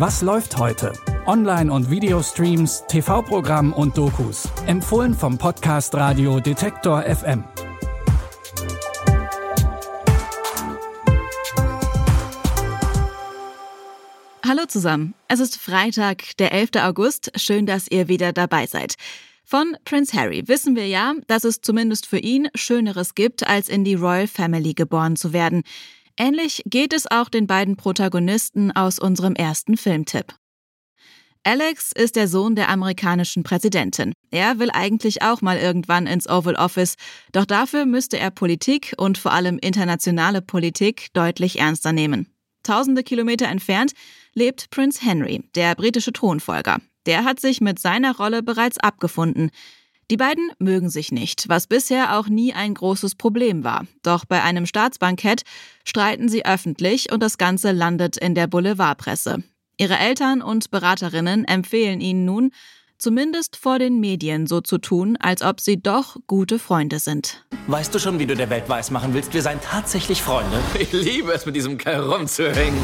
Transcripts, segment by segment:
Was läuft heute? Online- und Videostreams, TV-Programm und Dokus. Empfohlen vom Podcast Radio Detektor FM. Hallo zusammen. Es ist Freitag, der 11. August. Schön, dass ihr wieder dabei seid. Von Prince Harry wissen wir ja, dass es zumindest für ihn Schöneres gibt, als in die Royal Family geboren zu werden. Ähnlich geht es auch den beiden Protagonisten aus unserem ersten Filmtipp. Alex ist der Sohn der amerikanischen Präsidentin. Er will eigentlich auch mal irgendwann ins Oval Office, doch dafür müsste er Politik und vor allem internationale Politik deutlich ernster nehmen. Tausende Kilometer entfernt lebt Prince Henry, der britische Thronfolger. Der hat sich mit seiner Rolle bereits abgefunden. Die beiden mögen sich nicht, was bisher auch nie ein großes Problem war. Doch bei einem Staatsbankett streiten sie öffentlich und das Ganze landet in der Boulevardpresse. Ihre Eltern und Beraterinnen empfehlen ihnen nun, zumindest vor den Medien so zu tun, als ob sie doch gute Freunde sind. Weißt du schon, wie du der Welt weismachen willst? Wir seien tatsächlich Freunde. Ich liebe es, mit diesem Kerl rumzuhängen.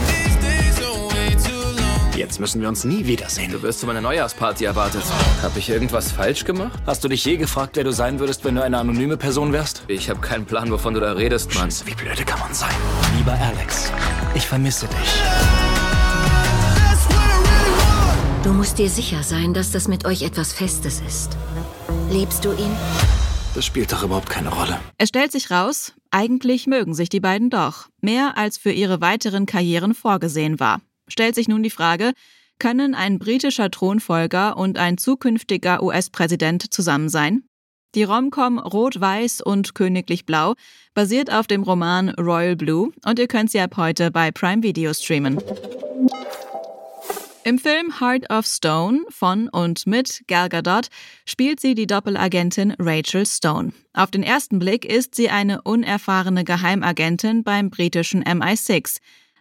Jetzt müssen wir uns nie wiedersehen. Du wirst zu meiner Neujahrsparty erwartet. Habe ich irgendwas falsch gemacht? Hast du dich je gefragt, wer du sein würdest, wenn du eine anonyme Person wärst? Ich habe keinen Plan, wovon du da redest, Mann. Wie blöde kann man sein? Lieber Alex, ich vermisse dich. Du musst dir sicher sein, dass das mit euch etwas Festes ist. Liebst du ihn? Das spielt doch überhaupt keine Rolle. Es stellt sich raus, eigentlich mögen sich die beiden doch. Mehr als für ihre weiteren Karrieren vorgesehen war stellt sich nun die Frage, können ein britischer Thronfolger und ein zukünftiger US-Präsident zusammen sein? Die Romcom Rot-Weiß und Königlich Blau basiert auf dem Roman Royal Blue und ihr könnt sie ab heute bei Prime Video streamen. Im Film Heart of Stone von und mit Gal Gadot spielt sie die Doppelagentin Rachel Stone. Auf den ersten Blick ist sie eine unerfahrene Geheimagentin beim britischen MI6.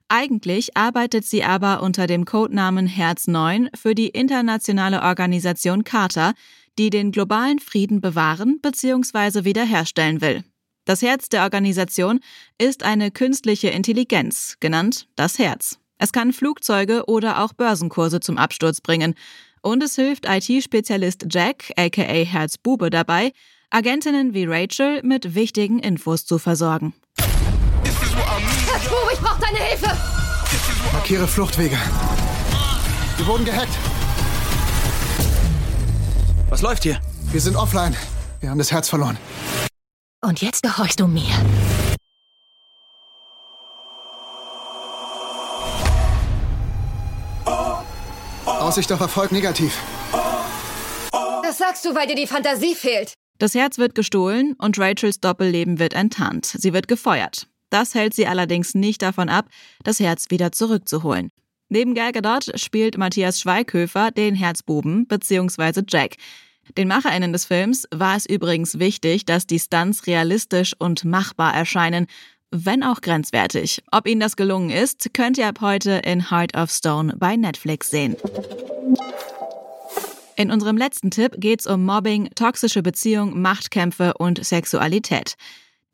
Eigentlich arbeitet sie aber unter dem Codenamen Herz 9 für die internationale Organisation Carter, die den globalen Frieden bewahren bzw. wiederherstellen will. Das Herz der Organisation ist eine künstliche Intelligenz, genannt das Herz. Es kann Flugzeuge oder auch Börsenkurse zum Absturz bringen. Und es hilft IT-Spezialist Jack, aka Herzbube, dabei, Agentinnen wie Rachel mit wichtigen Infos zu versorgen. Herzbube, ich brauche deine Hilfe! Markiere Fluchtwege. Wir wurden gehackt. Was läuft hier? Wir sind offline. Wir haben das Herz verloren. Und jetzt gehorchst du mir. Aussicht auf Erfolg negativ. Das sagst du, weil dir die Fantasie fehlt. Das Herz wird gestohlen und Rachels Doppelleben wird enttarnt. Sie wird gefeuert. Das hält sie allerdings nicht davon ab, das Herz wieder zurückzuholen. Neben Gal Gadot spielt Matthias Schweighöfer den Herzbuben bzw. Jack. Den MacherInnen des Films war es übrigens wichtig, dass die Stunts realistisch und machbar erscheinen, wenn auch grenzwertig. Ob Ihnen das gelungen ist, könnt ihr ab heute in Heart of Stone bei Netflix sehen. In unserem letzten Tipp geht's um Mobbing, toxische Beziehung, Machtkämpfe und Sexualität.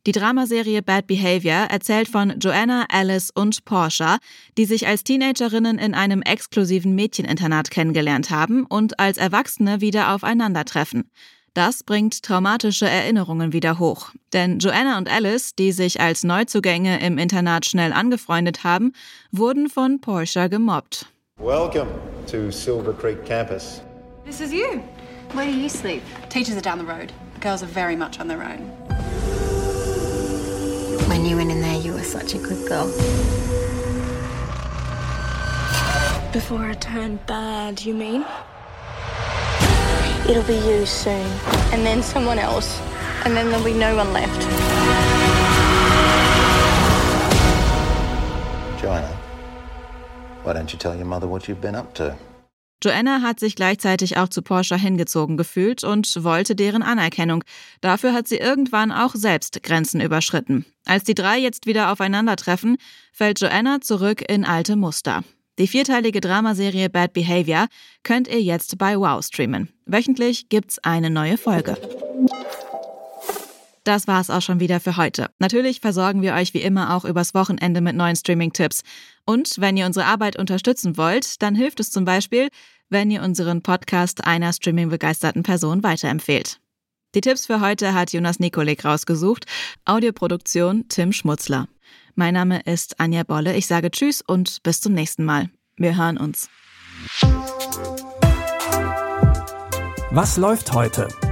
Die Dramaserie Bad Behavior erzählt von Joanna, Alice und Portia, die sich als Teenagerinnen in einem exklusiven Mädcheninternat kennengelernt haben und als Erwachsene wieder aufeinandertreffen. Das bringt traumatische Erinnerungen wieder hoch. Denn Joanna und Alice, die sich als Neuzugänge im Internat schnell angefreundet haben, wurden von Portia gemobbt. Welcome to Silver Creek campus. This is you. Where do you sleep? Teachers are down the road. Girls are very much on their own. When you went in there, you were such a good girl. Before I turn bad, you mean? It'll be you soon, and then someone else, and then there'll be no one left. Joanna, why don't you tell your mother what you've been up to? Joanna hat sich gleichzeitig auch zu Porsche hingezogen gefühlt und wollte deren Anerkennung. Dafür hat sie irgendwann auch selbst Grenzen überschritten. Als die drei jetzt wieder aufeinandertreffen, fällt Joanna zurück in alte Muster. Die vierteilige Dramaserie Bad Behavior könnt ihr jetzt bei Wow streamen. Wöchentlich gibt's eine neue Folge. Das war's auch schon wieder für heute. Natürlich versorgen wir euch wie immer auch übers Wochenende mit neuen Streaming-Tipps. Und wenn ihr unsere Arbeit unterstützen wollt, dann hilft es zum Beispiel, wenn ihr unseren Podcast einer streaming-begeisterten Person weiterempfehlt. Die Tipps für heute hat Jonas Nikolik rausgesucht. Audioproduktion Tim Schmutzler. Mein Name ist Anja Bolle. Ich sage Tschüss und bis zum nächsten Mal. Wir hören uns. Was läuft heute?